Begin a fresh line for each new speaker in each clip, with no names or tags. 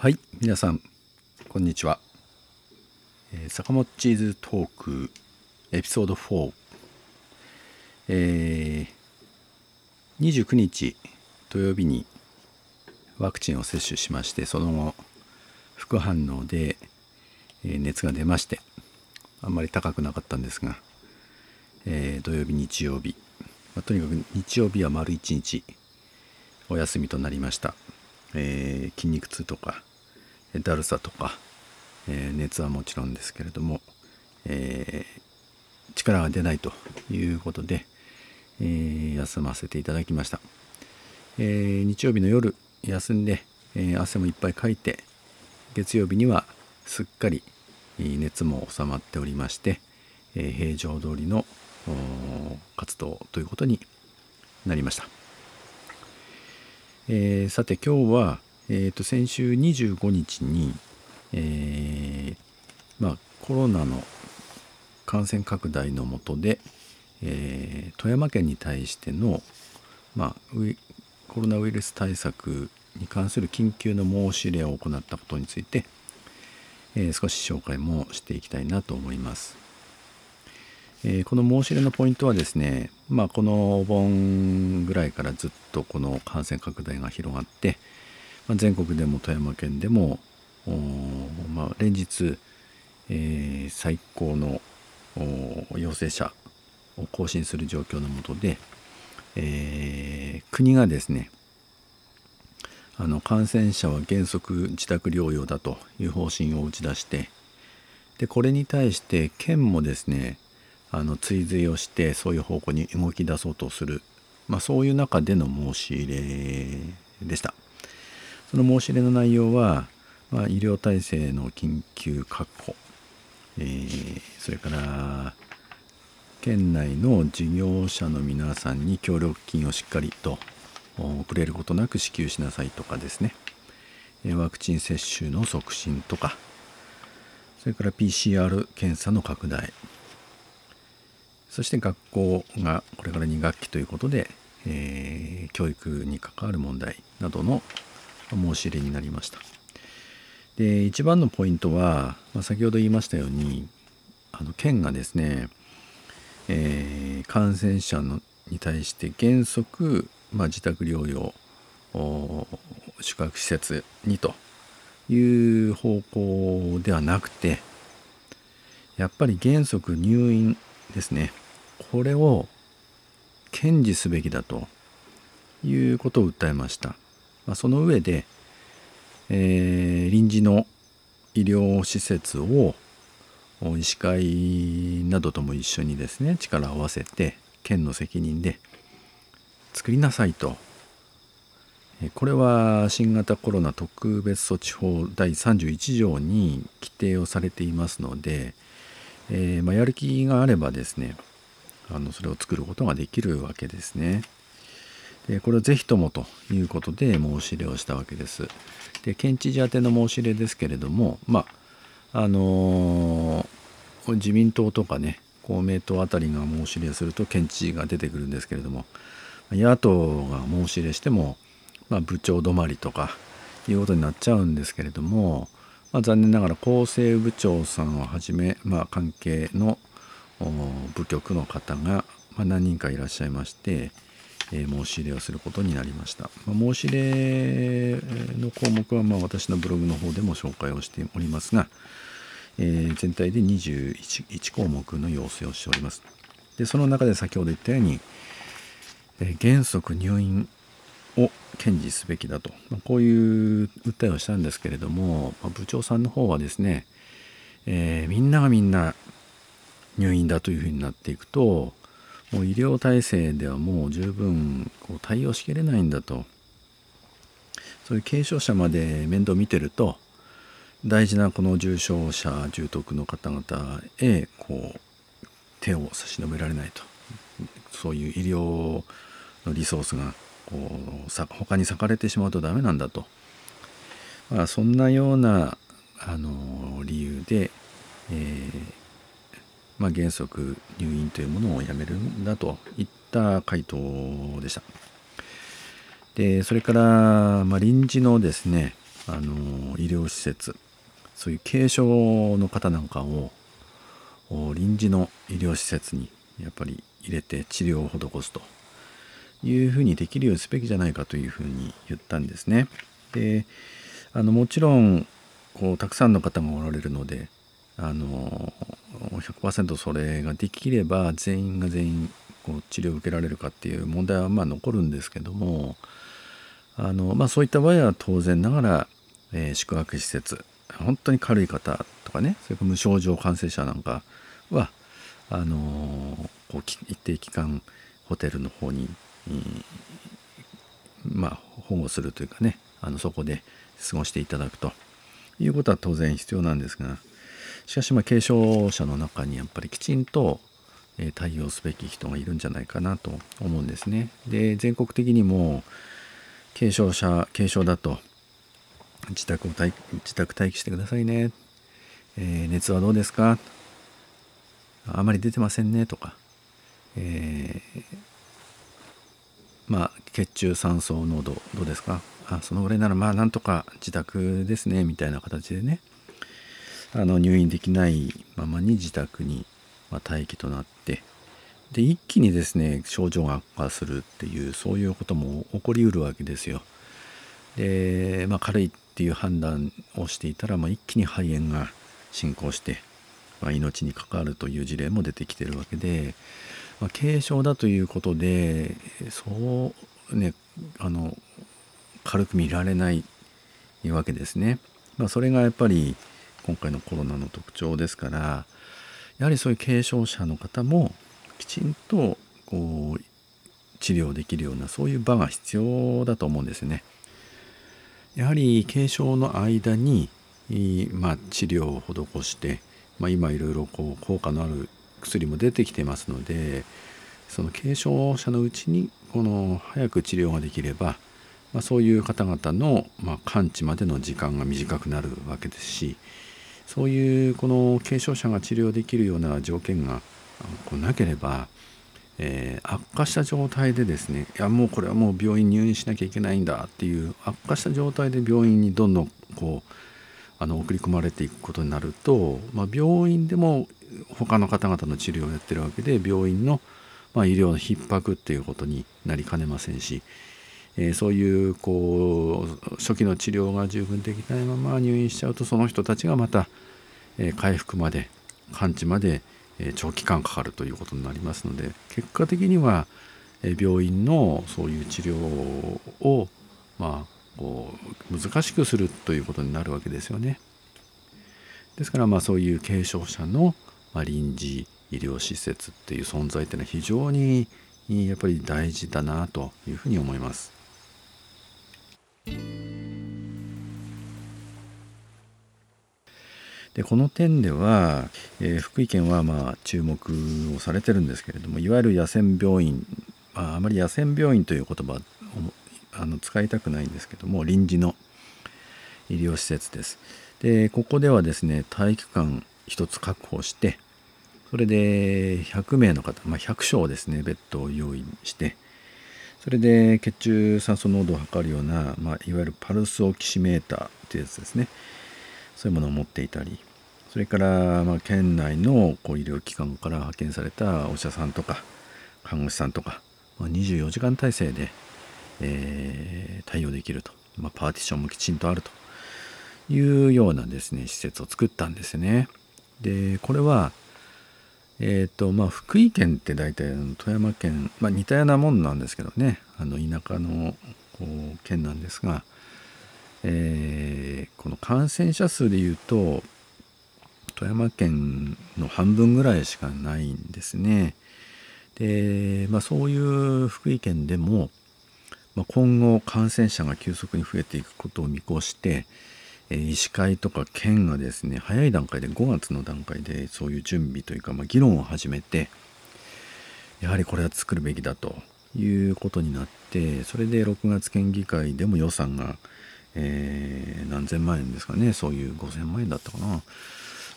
はい皆さんこんにちは、えー、坂本チーズトークエピソード4えー、29日土曜日にワクチンを接種しましてその後副反応で、えー、熱が出ましてあんまり高くなかったんですが、えー、土曜日日曜日、まあ、とにかく日曜日は丸一日お休みとなりました、え、筋肉痛とかだるさとか、えー、熱はもちろんですけれども、えー、力が出ないということで、えー、休ませていただきました、え日曜日の夜休んで、え汗もいっぱいかいて月曜日にはすっかり熱も収まっておりまして、え平常通りの活動ということになりました。え、さて今日は、えー、と先週25日に、えー、まあ、コロナの感染拡大のもとで、え富山県に対しての、まあ、コロナウイルス対策に関する緊急の申し入れを行ったことについて、え少し紹介もしていきたいなと思います。えー、この申し入れのポイントはですね、まあ、このお盆ぐらいからずっとこの感染拡大が広がって、まあ、全国でも富山県でも、まあ、連日、えー、最高の陽性者を更新する状況のもとで、えー、国がですねあの感染者は原則自宅療養だという方針を打ち出してでこれに対して県もですねあの追随をしてそういう方向に動き出そうとする、まあ、そういう中での申し入れでした。その申し入れの内容は、まあ、医療体制の緊急確保、えー、それから県内の事業者の皆さんに協力金をしっかりと遅れることなく支給しなさいとかですね。ワクチン接種の促進とか。それから PCR 検査の拡大。そして学校がこれから2学期ということで、えー、教育に関わる問題などの申し入れになりました。で一番のポイントは、まあ、先ほど言いましたようにあの県がですね、えー、感染者のに対して原則、まあ、自宅療養宿泊施設にという方向ではなくてやっぱり原則入院ですねこれを堅持すべきだということを訴えました。まあ、その上で、えー、臨時の医療施設を医師会などとも一緒にですね力を合わせて県の責任で作りなさいとこれは新型コロナ特別措置法第31条に規定をされていますので、えー、まあ、やる気があればですねあのそれを作ることができるわけですね。でこれをぜひともということで申し入れをしたわけです。で県知事宛ての申し入れですけれどもまああのー、自民党とかね公明党あたりが申し入れすると県知事が出てくるんですけれども野党が申し入れしても、まあ、部長止まりとかいうことになっちゃうんですけれども、まあ、残念ながら厚生部長さんをはじめ、まあ、関係の部局の方が何人かいらっしゃいまして、え申し入れをすることになりました。ま申し入れの項目はま私のブログの方でも紹介をしておりますが、え全体で21項目の要請をしております。でその中で先ほど言ったように、え原則入院を堅持すべきだと、まこういう訴えをしたんですけれども、ま部長さんの方はですね、えー、みんながみんな入院だというふうになっていくともう医療体制ではもう十分こう対応しきれないんだと。そういう軽症者まで面倒見てると大事なこの重症者重篤の方々へこう手を差し伸べられないと。そういう医療のリソースがこうさ他に割かれてしまうとダメなんだと、まあ、そんなようなあの理由で、えー、まあ、原則入院というものをやめるんだといった回答でした。でそれから、まあ、臨時のですね、あの医療施設そういう軽症の方なんかを臨時の医療施設にやっぱり入れて治療を施すというふうにできるようにすべきじゃないかというふうに言ったんですね。であのもちろんこうたくさんの方がおられるのであの100%それができれば全員が全員こう治療を受けられるかっていう問題はまあ残るんですけどもあの、まあ、そういった場合は当然ながら、えー、宿泊施設本当に軽い方とかねそれから無症状感染者なんかはあのこう一定期間ホテルの方に、まあ保護するというかねあのそこで過ごしていただくということは当然必要なんですがしかしまあ軽症者の中にやっぱりきちんと対応すべき人がいるんじゃないかなと思うんですね。で全国的にも軽症者軽症だと自宅を自宅待機してくださいね、えー、熱はどうですか？あまり出てませんねとか、えー、まあ血中酸素濃度どうですか？あそのぐらいならまあなんとか自宅ですねみたいな形でね。あの入院できないままに自宅に、ま待機となってで一気にですね症状が悪化するっていうそういうことも起こりうるわけですよ。で、まあ、軽いっていう判断をしていたら、まあ、一気に肺炎が進行して、まあ、命に関わるという事例も出てきてるわけで、ま、軽症だということでそうねあの軽く見られないわけですね。ま、それがやっぱり今回のコロナの特徴ですからやはりそういう軽症者の方もきちんとこう治療できるようなそういう場が必要だと思うんですね。やはり軽症の間に、まあ、治療を施して、まあ、今いろいろこう効果のある薬も出てきてますのでその軽症者のうちにこの早く治療ができれば、まあ、そういう方々の、まあ、完治までの時間が短くなるわけですしそういうこの軽症者が治療できるような条件がこうなければえー、悪化した状態でですねいやもうこれはもう病院入院しなきゃいけないんだっていう悪化した状態で病院にどんどんこうあの送り込まれていくことになると、まあ、病院でも他の方々の治療をやってるわけで病院の、まあ、医療の逼迫っていうことになりかねませんし、えー、そういうこう初期の治療が十分できないまま入院しちゃうとその人たちがまた、えー、回復まで完治までえ長期間かかるということになりますので結果的には、え病院のそういう治療をまあこう難しくするということになるわけですよね。ですからまあそういう軽症者の、ま臨時医療施設っていう存在っていうのは非常にやっぱり大事だなというふうに思います。でこの点では、えー、福井県はまあ注目をされてるんですけれどもいわゆる野戦病院、まあ、あまり野戦病院という言葉をあの使いたくないんですけども臨時の医療施設です。でここではですね体育館1つ確保してそれで100名の方、まあ、100床ですねベッドを用意してそれで血中酸素濃度を測るような、まあ、いわゆるパルスオキシメーターっていうやつですね。そういうものを持っていたりそれから、まあ、県内のこう医療機関から派遣されたお医者さんとか看護師さんとか、まあ、24時間体制で、えー、対応できると、まあ、パーティションもきちんとあると。いうようなですね施設を作ったんですね。でこれはえっ、ー、とまあ福井県って大体富山県、まあ、似たようなもんなんですけどねあの田舎の県なんですが、えー、この感染者数でいうと富山県の半分ぐらいしかないんですね。で、まあ、そういう福井県でも、まあ、今後感染者が急速に増えていくことを見越して、え、医師会とか県がですね早い段階で5月の段階でそういう準備というか、まあ、議論を始めてやはりこれは作るべきだということになってそれで6月県議会でも予算が、えー、何千万円ですかねそういう5,000万円だったかな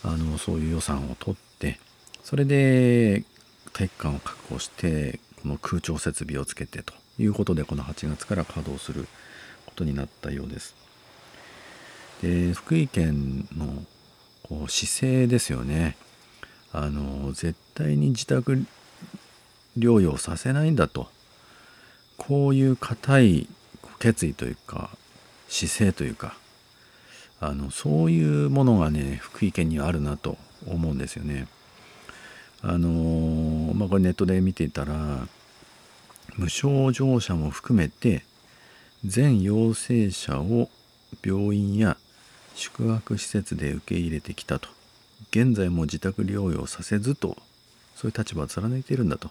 あのそういう予算を取ってそれで体育館を確保してこの空調設備をつけてということでこの8月から稼働することになったようです。で福井県のこう姿勢ですよねあの絶対に自宅療養させないんだとこういう固い決意というか姿勢というかあのそういうものがね福井県にはあるなと思うんですよね。あのまあこれネットで見ていたら無症状者も含めて全陽性者を病院や宿泊施設で受け入れてきたと。現在も自宅療養させずと。そういう立場を貫いているんだと。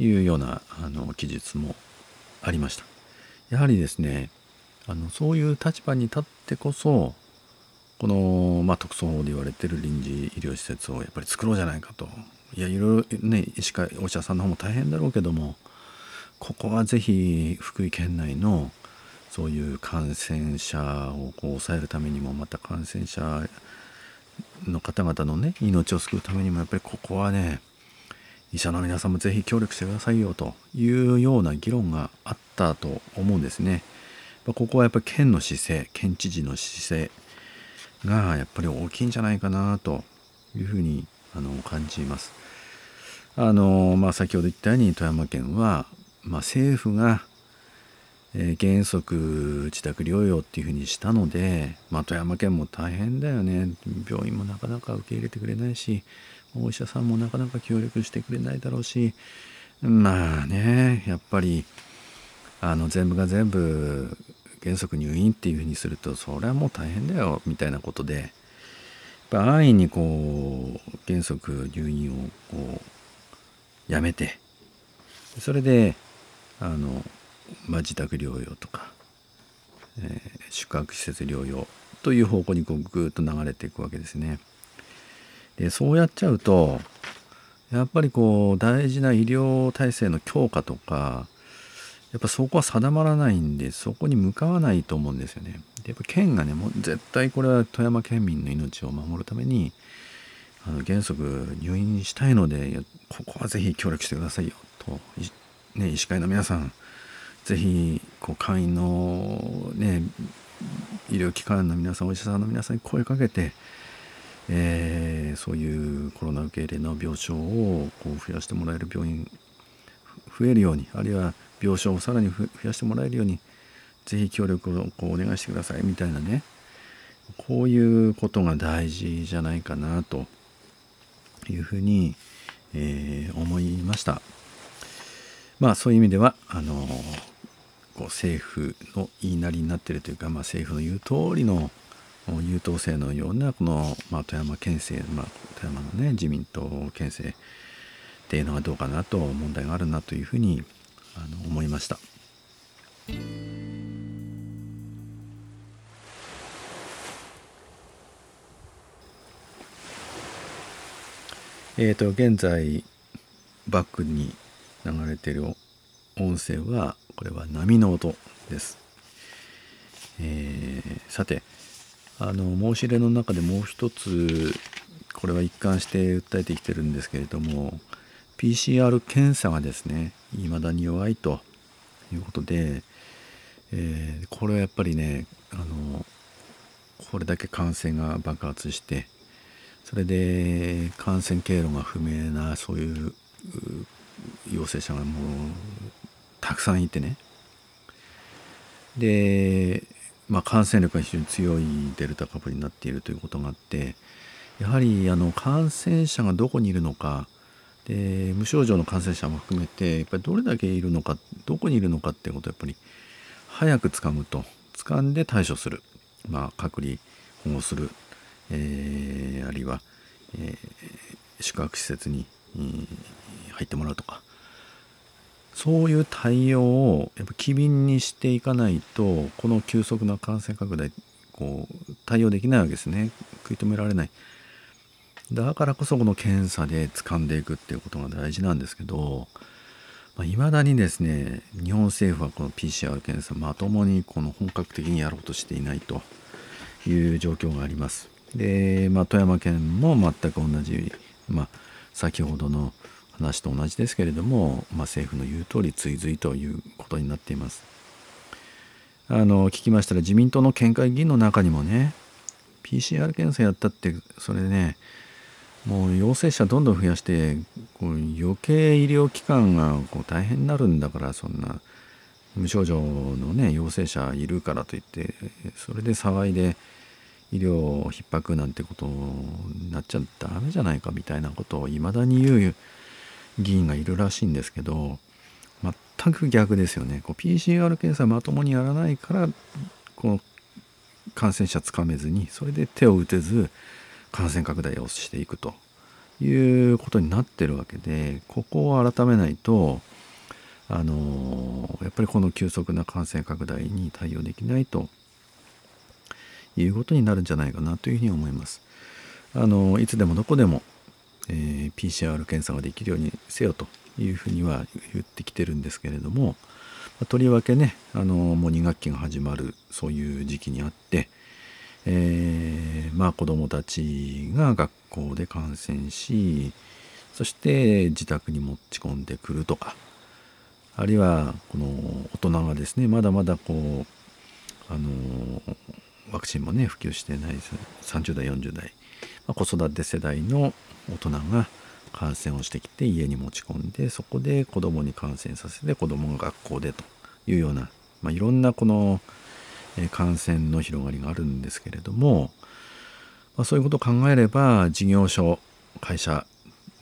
いうようなあの記述もありました。やはりですねあのそういう立場に立ってこそこの、まあ、特措法で言われてる臨時医療施設をやっぱり作ろうじゃないかと。いやいろいろね医師会お医者さんの方も大変だろうけどもここはぜひ福井県内のそういう感染者をこう抑えるためにもまた感染者の方々のね命を救うためにもやっぱりここはね医者の皆さんもぜひ協力してくださいよというような議論があったと思うんですね。ここはやっぱり県の姿勢県知事の姿勢がやっぱり大きいんじゃないかなというふうにあの感じます。あのまあ、先ほど言ったように富山県は、まあ、政府が、えー、原則自宅療養っていうふうにしたので、まあ、富山県も大変だよね。病院もなかなか受け入れてくれないしお医者さんもなかなか協力してくれないだろうしまあねやっぱりあの全部が全部原則入院っていうふうにするとそれはもう大変だよみたいなことでやっぱ安易にこう原則入院をこうやめてそれであの、まあ、自宅療養とか、えー、宿泊施設療養という方向にこうぐっと流れていくわけですね。でそうやっちゃうとやっぱりこう大事な医療体制の強化とかやっぱそこは定まらないんでそこに向かわないと思うんですよね。でやっぱ県がねもう絶対これは富山県民の命を守るためにあの原則入院したいのでここはぜひ協力してくださいよと、ね、医師会の皆さんぜひこう会員の、ね、医療機関の皆さんお医者さんの皆さんに声かけて、えー、そういうコロナ受け入れの病床をこう増やしてもらえる病院増えるようにあるいは病床をさらに増やしてもらえるようにぜひ協力をこうお願いしてくださいみたいなねこういうことが大事じゃないかなというふうに、えー、思いました。まあそういう意味ではあのこう政府の言いなりになっているというか、まあ、政府の言う通りの優等生のようなこの、まあ、富山県政、まあ、富山のね自民党県政っていうのはどうかなと問題があるなというふうにあの思いました。えーと、現在バックに流れている音声はこれは波の音です。えー、さてあの申し入れの中でもう一つこれは一貫して訴えてきてるんですけれども PCR 検査がですね未だに弱いということで、えー、これはやっぱりねあのこれだけ感染が爆発してそれで感染経路が不明なそういう陽性者がもうたくさんいてね。で、まあ、感染力が非常に強いデルタ株になっているということがあってやはりあの感染者がどこにいるのかで無症状の感染者も含めてやっぱりどれだけいるのかどこにいるのかっていうことをやっぱり早くつかむと掴んで対処する、まあ、隔離保護する、えー、あるいは、えー、宿泊施設に、入ってもらうとか。そういう対応をやっぱ機敏にしていかないとこの急速な感染拡大こう対応できないわけですね食い止められない。だからこそこの検査で掴んでいくっていうことが大事なんですけどいまあ、未だにですね日本政府はこの PCR 検査まともにこの本格的にやろうとしていないという状況があります。で、まあ、富山県も全く同じ、まあ、先ほどの話と同じですけれども、まあ、政府の言う通り追随ということになっています。あの聞きましたら自民党の県会議員の中にもね PCR 検査やったってそれでねもう陽性者どんどん増やしてこう余計医療機関がこう大変になるんだからそんな無症状のね陽性者いるからといってそれで騒いで医療逼迫なんてことになっちゃダメじゃないかみたいなことをいまだに言う議員がいるらしいんですけど全く逆ですよね。こう PCR 検査まともにやらないからこの感染者つかめずにそれで手を打てず感染拡大をしていくということになってるわけでここを改めないとあのやっぱりこの急速な感染拡大に対応できないということになるんじゃないかなというふうに思います。あのいつでもどこでも、えー、PCR 検査ができるようにせよというふうには言ってきてるんですけれども、まとりわけねあのもう2学期が始まるそういう時期にあって、えー、まあ子どもたちが学校で感染しそして自宅に持ち込んでくるとかあるいはこの大人がですねまだまだこうあのワクチンもね普及してない30代40代、子育て世代の大人が感染をしてきて家に持ち込んでそこで子供に感染させて子供が学校でというような、まあ、いろんなこの感染の広がりがあるんですけれども、まあ、そういうことを考えれば事業所会社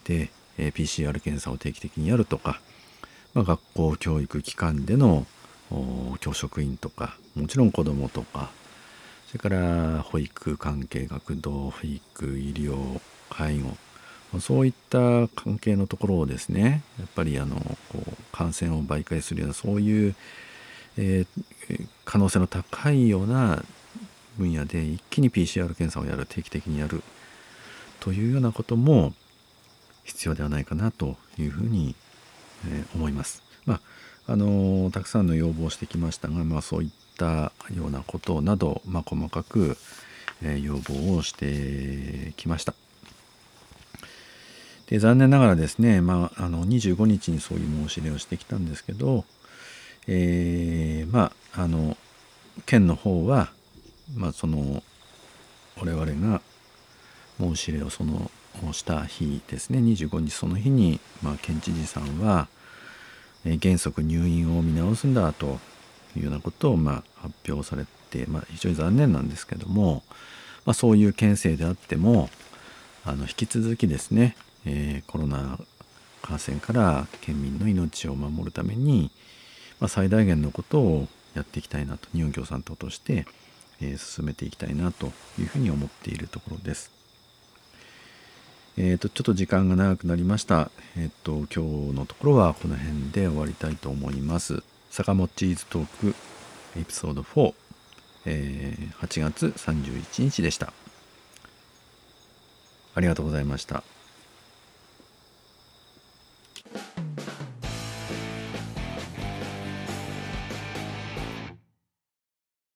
で PCR 検査を定期的にやるとか、まあ、学校教育機関での教職員とかもちろん子どもとかそれから保育関係学童保育医療介護そういった関係のところをですねやっぱりあのこう感染を媒介するようなそういう、えー、可能性の高いような分野で一気に PCR 検査をやる定期的にやるというようなことも必要ではないかなというふうに、えー、思います。まああのたくさんの要望してきましたが、まあ、そういったようなことなど、まあ、細かく、えー、要望をしてきました。で残念ながらですね、まあ、あの25日にそういう申し入れをしてきたんですけど、えー、まああの県の方は、まあ、その我々が申し入れをそのした日ですね25日その日に、まあ、県知事さんは、えー、原則入院を見直すんだというようなことを、まあ、発表されて、まあ、非常に残念なんですけども、まあ、そういう県政であってもあの引き続きですねえー、コロナ感染から県民の命を守るために、まあ、最大限のことをやっていきたいなと日本共産党として、えー、進めていきたいなというふうに思っているところです。えーと、ちょっと時間が長くなりました。えっ、ー、と今日のところはこの辺で終わりたいと思います。坂本チーズトークエピソード4、えー、8月31日でした。ありがとうございました。